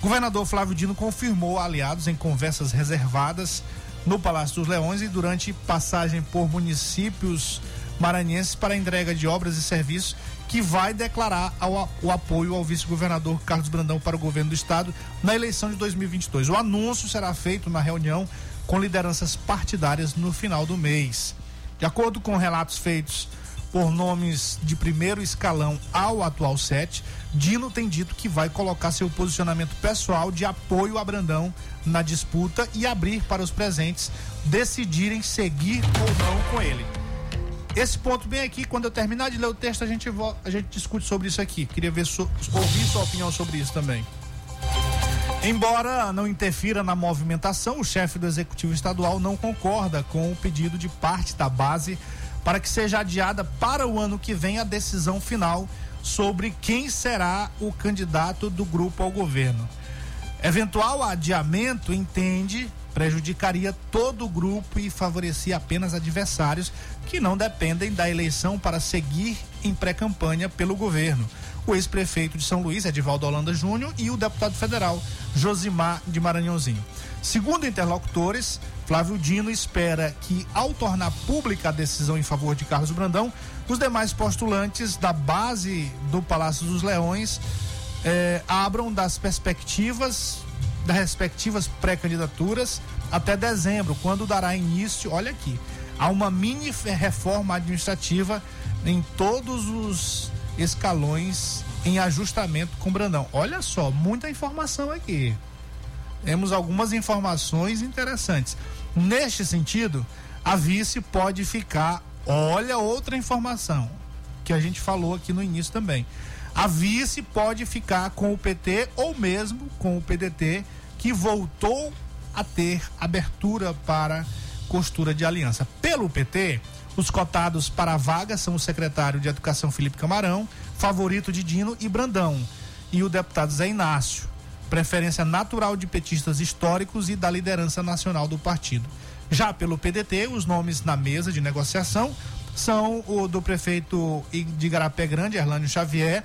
Governador Flávio Dino confirmou aliados em conversas reservadas no Palácio dos Leões e durante passagem por municípios maranhenses para entrega de obras e serviços que vai declarar ao- o apoio ao vice-governador Carlos Brandão para o governo do estado na eleição de 2022. O anúncio será feito na reunião com lideranças partidárias no final do mês. De acordo com relatos feitos por nomes de primeiro escalão ao atual set, Dino tem dito que vai colocar seu posicionamento pessoal de apoio a Brandão na disputa e abrir para os presentes decidirem seguir ou não com ele. Esse ponto bem aqui, quando eu terminar de ler o texto, a gente, a gente discute sobre isso aqui. Queria ver ouvir sua opinião sobre isso também. Embora não interfira na movimentação, o chefe do executivo estadual não concorda com o pedido de parte da base para que seja adiada para o ano que vem a decisão final sobre quem será o candidato do grupo ao governo. Eventual adiamento, entende, prejudicaria todo o grupo e favorecia apenas adversários que não dependem da eleição para seguir em pré-campanha pelo governo. O ex-prefeito de São Luís, Edivaldo Holanda Júnior, e o deputado federal Josimar de Maranhãozinho. Segundo interlocutores, Flávio Dino espera que, ao tornar pública a decisão em favor de Carlos Brandão, os demais postulantes da base do Palácio dos Leões é, abram das perspectivas, das respectivas pré-candidaturas até dezembro, quando dará início, olha aqui, a uma mini reforma administrativa em todos os escalões em ajustamento com Brandão. Olha só, muita informação aqui. Temos algumas informações interessantes. Neste sentido, a vice pode ficar. Olha outra informação que a gente falou aqui no início também. A vice pode ficar com o PT ou mesmo com o PDT, que voltou a ter abertura para costura de aliança. Pelo PT, os cotados para a vaga são o secretário de Educação Felipe Camarão, favorito de Dino e Brandão, e o deputado Zé Inácio, preferência natural de petistas históricos e da liderança nacional do partido. Já pelo PDT, os nomes na mesa de negociação são o do prefeito de Garapé Grande, Erlânio Xavier,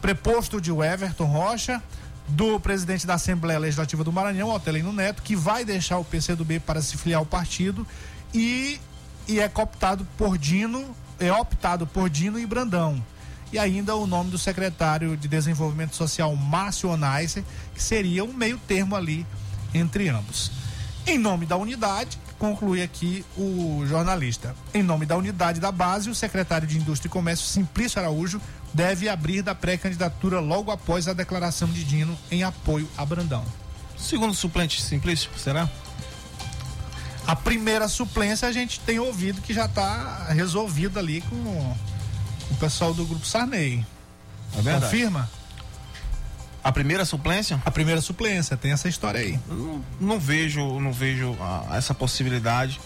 preposto de Everton Rocha, do presidente da Assembleia Legislativa do Maranhão, Otelino Neto, que vai deixar o PCdoB para se filiar ao partido e, e é cooptado por Dino, é optado por Dino e Brandão. E ainda o nome do secretário de Desenvolvimento Social, Márcio Onaiser, que seria um meio termo ali entre ambos. Em nome da unidade, conclui aqui o jornalista. Em nome da unidade da base, o secretário de Indústria e Comércio, Simplício Araújo, deve abrir da pré-candidatura logo após a declaração de Dino em apoio a Brandão. Segundo suplente Simplício, será? A primeira suplência a gente tem ouvido que já está resolvida ali com o pessoal do grupo Sarney. É verdade. Confirma? A primeira suplência? A primeira suplência, tem essa história aí. Não, não vejo, não vejo ah, essa possibilidade,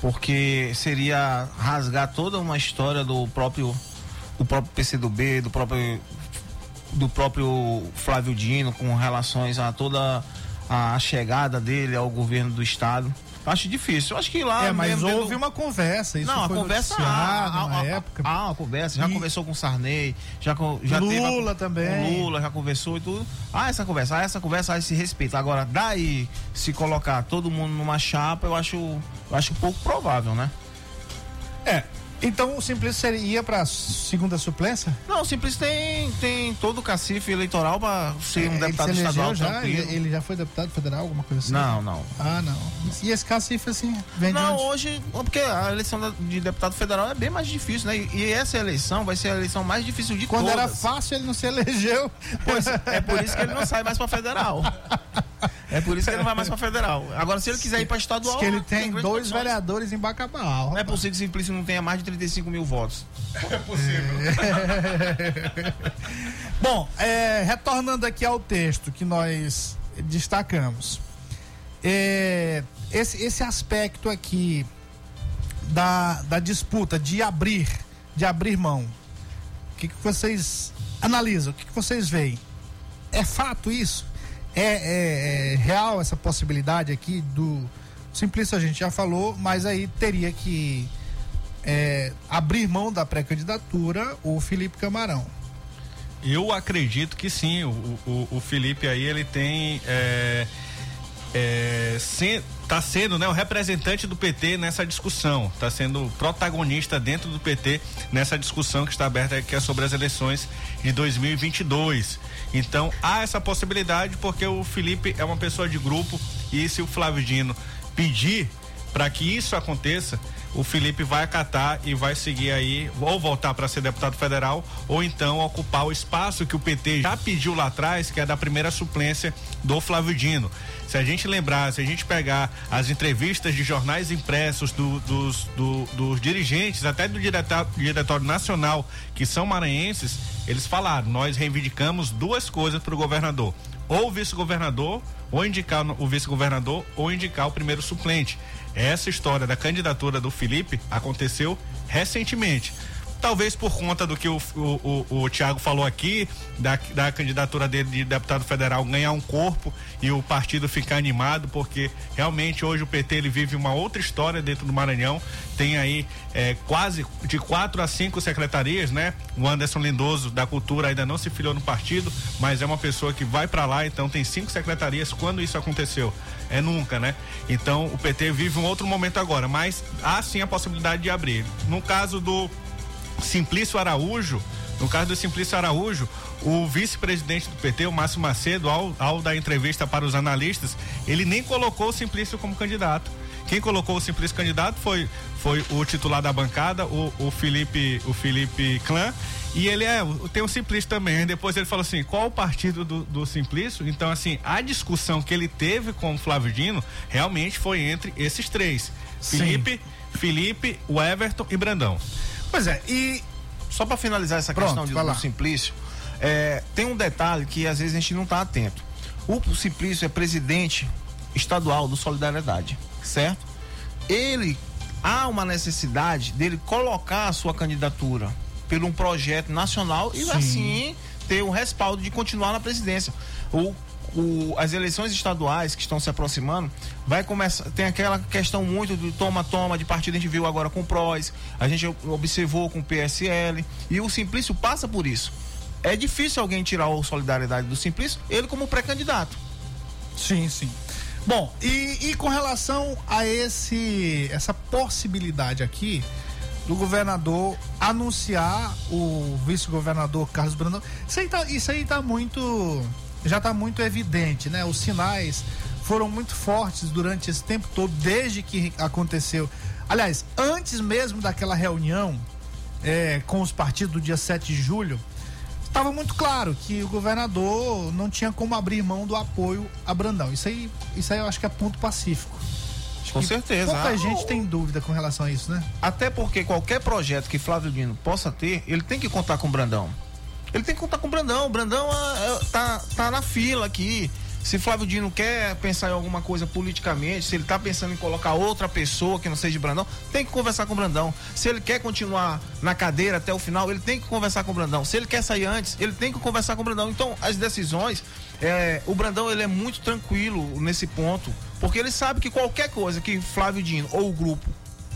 porque seria rasgar toda uma história do próprio do próprio PCdoB, do próprio do próprio Flávio Dino com relações a toda a chegada dele ao governo do estado. Acho difícil. Acho que lá. É, mas mesmo houve dentro- uma conversa. Isso não, a foi conversa noticiado há, na há- época. há uma conversa, já E- conversou com o Sarney, já, com, já teve a- Lula também. com Lula já conversou e tudo. Ah, essa conversa, ah, essa conversa, ah, esse respeito. Agora, daí se colocar todo mundo numa chapa, eu acho, eu acho pouco provável, né? É. Então o Simplício seria para segunda suplência? Não, o Simples tem, tem todo o cacife eleitoral para ser um É, deputado ele se estadual já? tranquilo. Ele, ele já foi deputado federal, alguma coisa assim? Não, não. Ah, não. E esse cacife assim, vem de Não, hoje, porque a eleição de deputado federal é bem mais difícil, né? E, e essa eleição vai ser a eleição mais difícil de Quando todas. era fácil, ele não se elegeu. Pois, é por isso que ele *laughs* não sai mais pra federal. *laughs* É por isso que ele não vai mais pra federal. Agora, se ele quiser ir pra estadual. Diz que ele tem grandes dois condições. vereadores em Bacabal. Não é possível que o Simplício não tenha mais de 35 mil votos. *laughs* Bom, é, retornando aqui ao texto que nós destacamos. É, esse, esse aspecto aqui da, da disputa de abrir, de abrir mão. O que, que vocês analisam? O que, que vocês veem? É fato isso? É, é- é real essa possibilidade aqui do. Simplício a gente já falou, mas aí teria que é, abrir mão da pré-candidatura o Felipe Camarão. Eu acredito que sim. O, o, o Felipe aí ele tem é, é, se, tá sendo né, o representante do PT nessa discussão, está sendo protagonista dentro do PT nessa discussão que está aberta que é sobre as eleições de 2022. Então há essa possibilidade porque o Felipe é uma pessoa de grupo e se o Flávio Dino pedir para que isso aconteça, o Felipe vai acatar e vai seguir aí, ou voltar para ser deputado federal, ou então ocupar o espaço que o PT já pediu lá atrás, que é da primeira suplência do Flávio Dino. Se a gente lembrar, se a gente pegar as entrevistas de jornais impressos do- dos, do- dos dirigentes, até do direta- diretório nacional, que são maranhenses, eles falaram: nós reivindicamos duas coisas para o governador. Ou o vice-governador, ou indicar o vice-governador, ou indicar o primeiro suplente. Essa história da candidatura do Felipe aconteceu recentemente. Talvez por conta do que o, o, o, o Tiago falou aqui, da, da candidatura dele de deputado federal ganhar um corpo e o partido ficar animado, porque realmente hoje o PT ele vive uma outra história dentro do Maranhão. Tem aí é, quase de quatro a cinco secretarias, né? O Anderson Lindoso da Cultura ainda não se filiou no partido, mas é uma pessoa que vai para lá, então tem cinco secretarias. Quando isso aconteceu? É nunca, né? Então o PT vive um outro momento agora, mas há sim a possibilidade de abrir. No caso do Simplício Araújo, no caso do Simplício Araújo, o vice-presidente do PT, o Márcio Macedo, ao, ao dar entrevista para os analistas, ele nem colocou o Simplício como candidato. Quem colocou o Simplício candidato foi, foi o titular da bancada, o, o Felipe o Felipe Clã, e ele é, tem o Simplício também. Depois ele falou assim: qual o partido do, do Simplício? Então, assim, a discussão que ele teve com o Flávio Dino realmente foi entre esses três: Sim. Felipe, Felipe, o Everton e Brandão. Pois é, e Só para finalizar essa Pronto, questão de, do Simplício, é, tem um detalhe que às vezes a gente não está atento. O Simplício é presidente estadual do Solidariedade, certo? Ele há uma necessidade dele colocar a sua candidatura por um projeto nacional e Sim. assim ter o respaldo de continuar na presidência. O, o- as eleições estaduais que estão se aproximando, vai começar. Tem aquela questão muito do toma-toma de partido, a gente viu agora com o PROS, a gente observou com o PSL, e o Simplício passa por isso. É difícil alguém tirar o solidariedade do Simplício, ele como pré-candidato. Sim, sim. Bom, e, e com relação a esse essa possibilidade aqui do governador anunciar o vice-governador Carlos Brandão, isso aí tá, isso aí tá muito já tá muito evidente, né? Os sinais foram muito fortes durante esse tempo todo, desde que aconteceu. Aliás, antes mesmo daquela reunião é, com os partidos do dia 7 de julho, estava muito claro que o governador não tinha como abrir mão do apoio a Brandão. Isso aí, isso aí eu acho que é ponto pacífico. Acho Com certeza. Pouca Ah, gente tem dúvida com relação a isso, né? Até porque qualquer projeto que Flávio Dino possa ter, ele tem que contar com o Brandão. Ele tem que contar com o Brandão. O Brandão ah, é, tá, tá na fila aqui. Se Flávio Dino quer pensar em alguma coisa politicamente, se ele tá pensando em colocar outra pessoa que não seja Brandão, tem que conversar com o Brandão. Se ele quer continuar na cadeira até o final, ele tem que conversar com o Brandão. Se ele quer sair antes, ele tem que conversar com o Brandão. Então, as decisões, é, o Brandão ele é muito tranquilo nesse ponto, porque ele sabe que qualquer coisa que Flávio Dino ou o grupo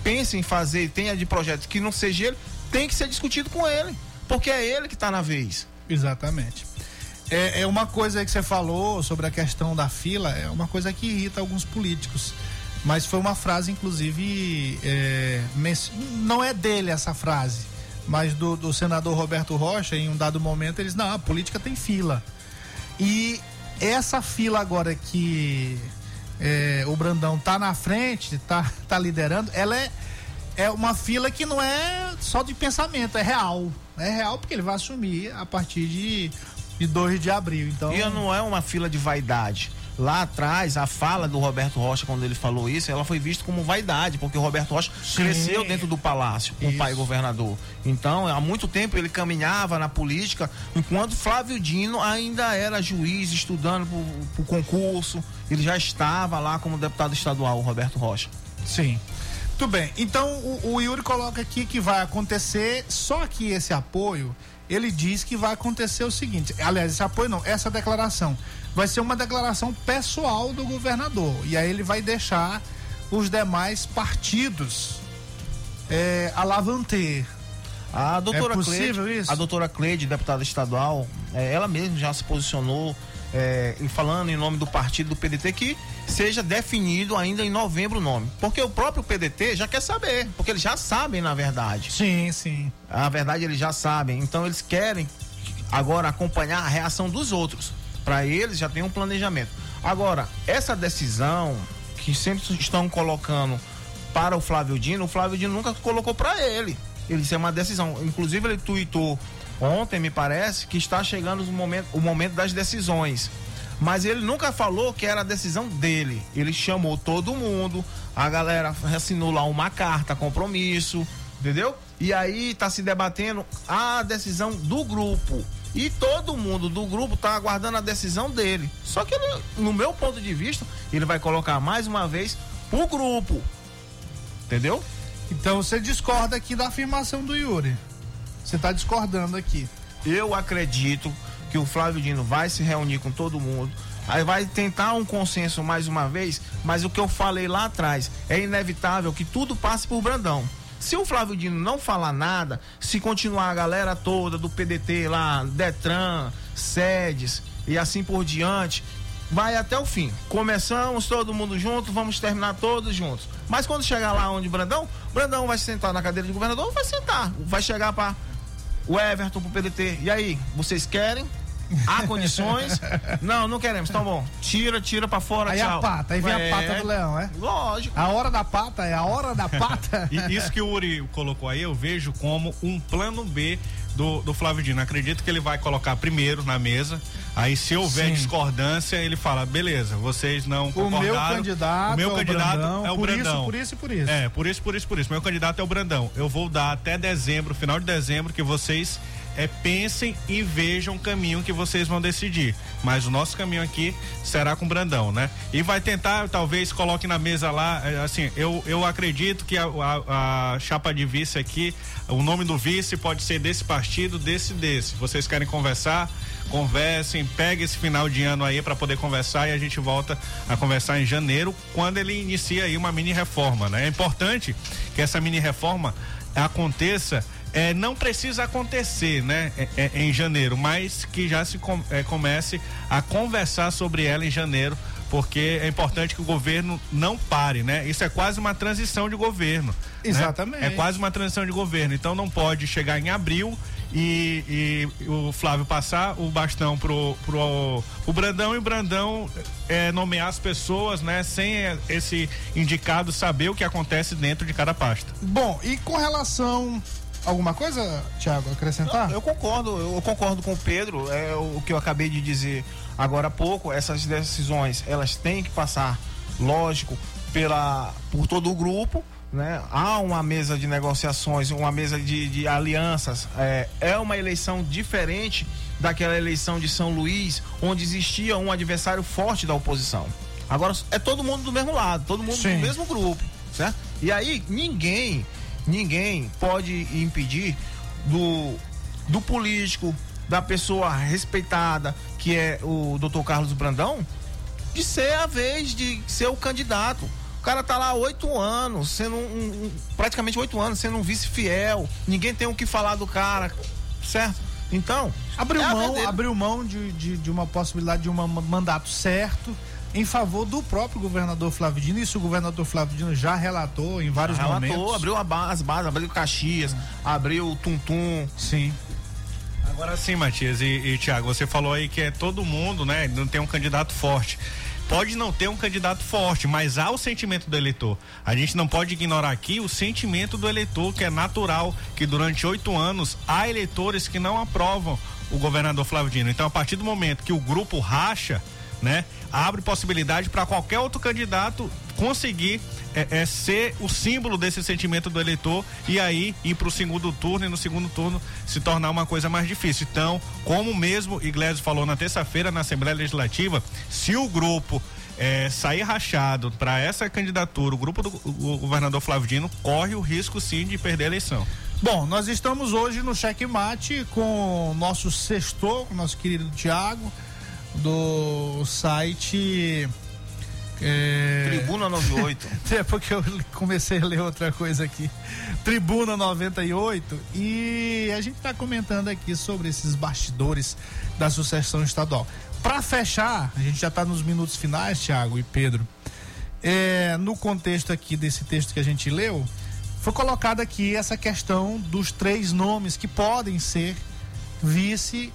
pense em fazer, tenha de projeto que não seja ele, tem que ser discutido com ele, porque é ele que está na vez. Exatamente. É, é uma coisa que você falou sobre a questão da fila, é uma coisa que irrita alguns políticos. Mas foi uma frase, inclusive, é, não é dele essa frase, mas do, do senador Roberto Rocha, em um dado momento, eles, não, a política tem fila. E essa fila agora que é, o Brandão tá na frente, tá, tá liderando, ela é, é uma fila que não é só de pensamento, é real. É real porque ele vai assumir a partir de, de 2 de abril. Então, E não é uma fila de vaidade. Lá atrás, a fala do Roberto Rocha, quando ele falou isso, ela foi vista como vaidade, porque o Roberto Rocha Sim. cresceu dentro do palácio com o pai governador. Então, há muito tempo ele caminhava na política, enquanto Flávio Dino ainda era juiz, estudando para o concurso. Ele já estava lá como deputado estadual, o Roberto Rocha. Sim. Muito bem. Então o, o Yuri coloca aqui que vai acontecer, só que esse apoio, ele diz que vai acontecer o seguinte. Aliás, esse apoio não, essa declaração vai ser uma declaração pessoal do governador. E aí ele vai deixar os demais partidos é, alavanter. A doutora É possível Cleide, isso? a doutora Cleide, deputada estadual, eh, ela mesma já se posicionou em falando em nome do partido do PDT que seja definido ainda em novembro o nome. Porque o próprio PDT já quer saber, porque eles já sabem na verdade. Sim, sim. Na verdade eles já sabem, então eles querem agora acompanhar a reação dos outros. Para eles já tem um planejamento. Agora, essa decisão que sempre estão colocando para o Flávio Dino, o Flávio Dino nunca colocou para ele. Ele disse é uma decisão. Inclusive ele tuitou ontem, me parece, que está chegando o momento, o momento das decisões. Mas ele nunca falou que era a decisão dele. Ele chamou todo mundo, a galera assinou lá uma carta, compromisso, entendeu? E aí tá se debatendo a decisão do grupo. E todo mundo do grupo tá aguardando a decisão dele. Só que ele, no meu ponto de vista, ele vai colocar mais uma vez o grupo. Entendeu? Então você discorda aqui da afirmação do Yuri. Você está discordando aqui. Eu acredito que o Flávio Dino vai se reunir com todo mundo. Aí vai tentar um consenso mais uma vez, mas o que eu falei lá atrás é inevitável que tudo passe por Brandão. Se o Flávio Dino não falar nada, se continuar a galera toda do PDT lá, Detran, Sedes e assim por diante, vai até o fim. Começamos todo mundo junto, vamos terminar todos juntos. Mas quando chegar lá onde Brandão, Brandão vai sentar na cadeira de governador, vai sentar, vai chegar para o Everton pro PDT. E aí, vocês querem? Há condições? não, não queremos. Então bom, tira, tira pra fora, Aí tchau. a pata, aí vem É, a pata do leão, é? Lógico. A hora da pata é a hora da pata. E isso que o Uri colocou aí, eu vejo como um plano B do, do Flávio Dino. Acredito que ele vai colocar primeiro na mesa. Aí, se houver Sim. discordância, ele fala: beleza, vocês não O concordaram. meu candidato o meu é o candidato Brandão, é o por isso, Brandão. por isso e por isso. É, por isso, por isso, por isso. Meu candidato é o Brandão. Eu vou dar até dezembro, final de dezembro, que vocês é, pensem e vejam o caminho que vocês vão decidir. Mas o nosso caminho aqui será com Brandão, né? E vai tentar, talvez, coloque na mesa lá, é, assim, eu, eu acredito que a, a- a chapa de vice aqui, o nome do vice pode ser desse partido, desse desse. Vocês querem conversar? Conversem, pegue esse final de ano aí para poder conversar e a gente volta a conversar em janeiro, quando ele inicia aí uma mini reforma, né? É importante que essa mini reforma aconteça é, não precisa acontecer, né, é, é, em janeiro, mas que já se com- é, comece a conversar sobre ela em janeiro, porque é importante que o governo não pare, né? Isso é quase uma transição de governo. né? Exatamente. É quase uma transição de governo. Então não pode chegar em abril e, e o Flávio passar o bastão pro, pro o Brandão e o Brandão é, nomear as pessoas, né? Sem esse indicado saber o que acontece dentro de cada pasta. Bom, e com relação. Alguma coisa, Thiago, acrescentar? Eu concordo, eu concordo com o Pedro, é o que eu acabei de dizer agora há pouco, essas decisões, elas têm que passar, lógico, pela por todo o grupo, né? Há uma mesa de negociações, uma mesa de, de alianças, é, é uma eleição diferente daquela eleição de São Luís, onde existia um adversário forte da oposição. Agora é todo mundo do mesmo lado, todo mundo Sim. do mesmo grupo, certo? E aí ninguém, ninguém pode impedir do, do político, da pessoa respeitada, que é o doutor Carlos Brandão, de ser a vez de ser o candidato. O cara tá lá oito anos, sendo um, um- praticamente oito anos, sendo um vice fiel. Ninguém tem o que falar do cara, certo? Então, Abriu é mão, abriu mão de, de, de uma possibilidade de um ma- mandato certo em favor do próprio governador Flávio Dino. Isso o governador Flávio Dino já relatou em vários Relatou, momentos. abriu a ba- as bases, abriu Caxias, abriu o Tuntum. Sim. Agora sim, Matias e, e Tiago, você falou aí que é todo mundo, né? Não tem um candidato forte. Pode não ter um candidato forte, mas há o sentimento do eleitor. A gente não pode ignorar aqui o sentimento do eleitor, que é natural, que durante oito anos há eleitores que não aprovam o governador Flávio Dino. Então, a partir do momento que o grupo racha, né, abre possibilidade para qualquer outro candidato conseguir é, é, ser o símbolo desse sentimento do eleitor e aí ir para o segundo turno e no segundo turno se tornar uma coisa mais difícil. Então, como mesmo Iglesias falou na terça-feira na Assembleia Legislativa, se o grupo é, sair rachado para essa candidatura, o grupo do o governador Flávio Dino corre o risco sim de perder a eleição. Bom, nós estamos hoje no Checkmate com o nosso sextor, com o nosso querido Tiago, do site. É... Tribuna 98. *laughs* É porque eu comecei a ler outra coisa aqui. Tribuna 98 e a gente está comentando aqui sobre esses bastidores da sucessão estadual. Para fechar, a gente já está nos minutos finais, Thiago e Pedro. É, no contexto aqui desse texto que a gente leu, foi colocada aqui essa questão dos três nomes que podem ser vice,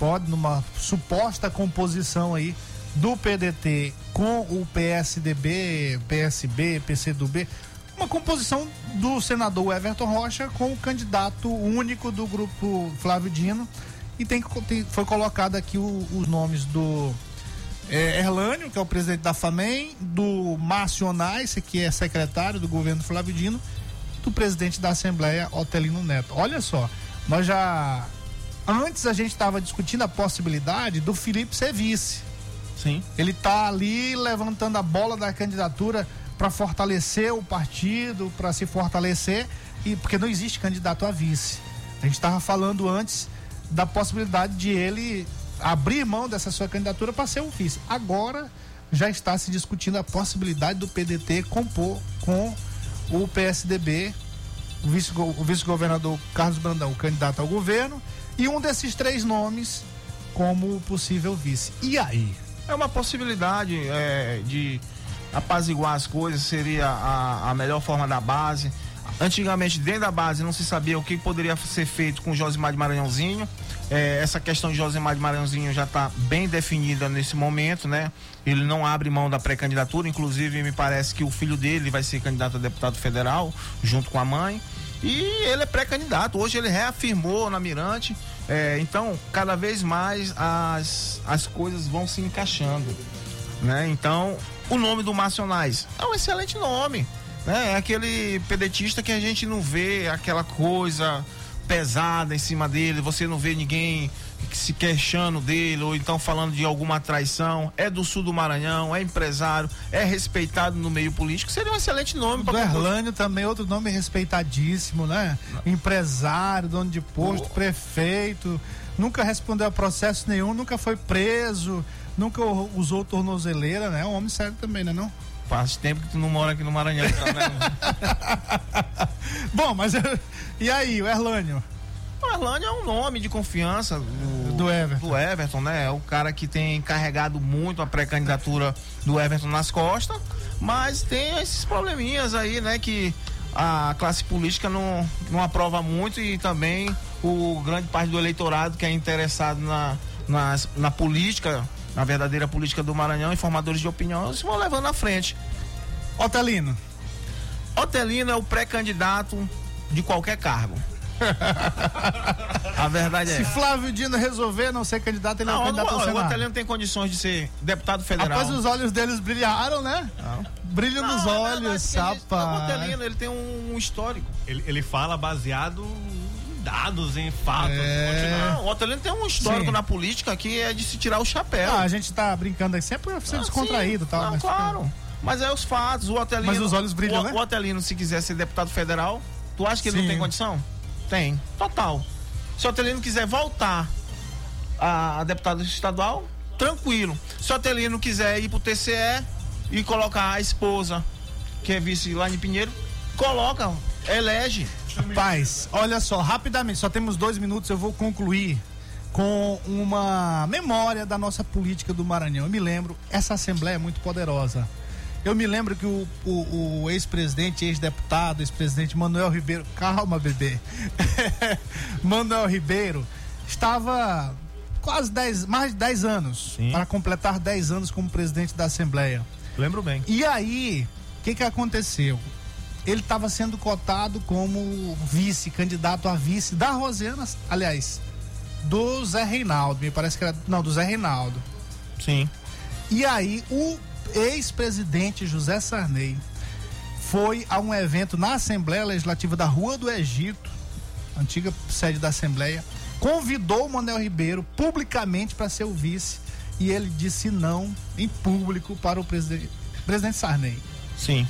pode numa suposta composição aí do PDT com o PSDB, PSB, PCdoB, uma composição do senador Everton Rocha com o candidato único do grupo Flávio Dino e tem, tem- foi colocado aqui o- os nomes do é, Erlânio, que é o presidente da FAMEM, do Márcio Onais, que é secretário do governo Flávio Dino, do presidente da Assembleia, Otelino Neto. Olha só, nós já. Antes a gente estava discutindo a possibilidade do Felipe ser vice. Sim. Ele tá ali levantando a bola da candidatura para fortalecer o partido, para se fortalecer, e porque não existe candidato a vice. A gente estava falando antes da possibilidade de ele abrir mão dessa sua candidatura para ser o vice. Agora já está se discutindo a possibilidade do PDT compor com o PSDB, o vice-governador Carlos Brandão, candidato ao governo, e um desses três nomes como possível vice. E aí? É uma possibilidade é, de apaziguar as coisas, seria a, a melhor forma da base. Antigamente, dentro da base, não se sabia o que poderia ser feito com Josimar de Maranhãozinho. É, essa questão de Josimar de Maranhãozinho já está bem definida nesse momento, né? Ele não abre mão da pré-candidatura, inclusive me parece que o filho dele vai ser candidato a deputado federal, junto com a mãe. E ele é pré-candidato. Hoje ele reafirmou na Mirante. É, então, cada vez mais as, as coisas vão se encaixando. Né? Então, o nome do Macionais é um excelente nome. Né? É aquele pedetista que a gente não vê aquela coisa pesada em cima dele, você não vê ninguém se queixando dele ou então falando de alguma traição. É do sul do Maranhão, é empresário, é respeitado no meio político. Seria um excelente nome para Erlânio também, outro nome respeitadíssimo, né? Empresário, dono de posto, oh. prefeito, nunca respondeu a processo nenhum, nunca foi preso, nunca usou tornozeleira, né? Um homem sério também, né não? Faz tempo que tu não mora aqui no Maranhão, então, né? *laughs* Bom, mas *laughs* e aí, o Erlânio? O Erlânio é um nome de confiança do, do, Everton. do Everton, né? É o cara que tem carregado muito a pré-candidatura do Everton nas costas, mas tem esses probleminhas aí, né? Que a classe política não, não aprova muito e também o grande parte do eleitorado que é interessado na, na, na política, na verdadeira política do Maranhão, informadores de opinião, se vão levando à frente. Otelino. Otelino é o pré-candidato de qualquer cargo. *laughs* A verdade é. Se Flávio Dino resolver não ser candidato, ele não, é candidato ao Senado. O Otelino tem condições de ser deputado federal. Rapaz, os olhos deles brilharam, né? Não. Brilho nos é olhos, rapaz. O Otelino, ele tem um histórico. Ele, ele fala baseado em dados, em fatos. É... Não, o Otelino tem um histórico sim. na política que é de se tirar o chapéu. Ah, a gente tá brincando aqui sempre pra ser ah, descontraído e tal. Não, mas claro. Mas é os fatos. O Otelino. Mas os olhos brilham, o, né? O Otelino, se quiser ser deputado federal, tu acha que ele Sim. não tem condição? Tem, total. Se o Otelino quiser voltar a, deputado estadual, tranquilo. Se o Otelino quiser ir pro TCE e colocar a esposa, que é vice lá em Pinheiro, coloca, elege. Paz, olha só, rapidamente, só temos dois minutos, eu vou concluir com uma memória da nossa política do Maranhão. Eu me lembro, essa Assembleia é muito poderosa. Eu me lembro que o, o, o ex-presidente, ex-deputado, ex-presidente Manuel Ribeiro, calma, bebê. *laughs* Manuel Ribeiro estava quase 10, mais de 10 anos, Sim. para completar 10 anos como presidente da Assembleia. Lembro bem. E aí, o que que aconteceu? Ele estava sendo cotado como vice, candidato a vice da Rosiana, aliás, do Zé Reinaldo, me parece que era, não, do Zé Reinaldo. Sim. E aí, o ex-presidente José Sarney foi a um evento na Assembleia Legislativa da Rua do Egito, antiga sede da Assembleia, convidou o Manuel Ribeiro publicamente para ser o vice e ele disse não em público para o presidente, presidente Sarney. Sim.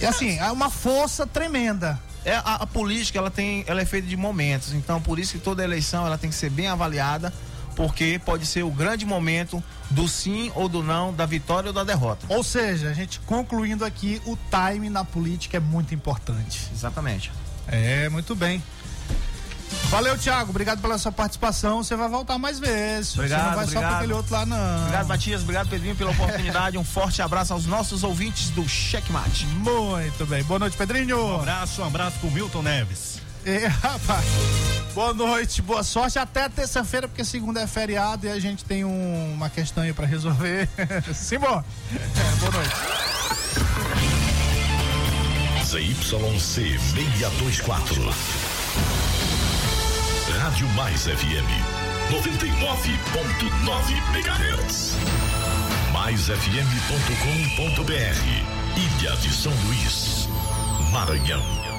E assim, é uma força tremenda. É, a, a, política ela tem, ela é feita de momentos, então por isso que toda eleição ela tem que ser bem avaliada porque pode ser o grande momento do sim ou do não, da vitória ou da derrota. Ou seja, a gente concluindo aqui, o time na política é muito importante. Exatamente. É, muito bem. Valeu, Thiago. Obrigado pela sua participação. Você vai voltar mais vezes. Obrigado, Você não vai obrigado. só para aquele outro lá, não. Obrigado, Matias. Obrigado, Pedrinho, pela oportunidade. um forte abraço aos nossos ouvintes do Checkmate. Muito bem. Boa noite, Pedrinho. Um abraço, um abraço pro Milton Neves. É, rapaz. Boa noite, boa sorte. Até terça-feira, porque segunda é feriado e a gente tem um, uma questão aí pra resolver. *laughs* Simão. É, boa noite. ZYC 624. Rádio Mais FM. 99.9 MHz. MaisFM.com.br. Ilha de São Luís, Maranhão.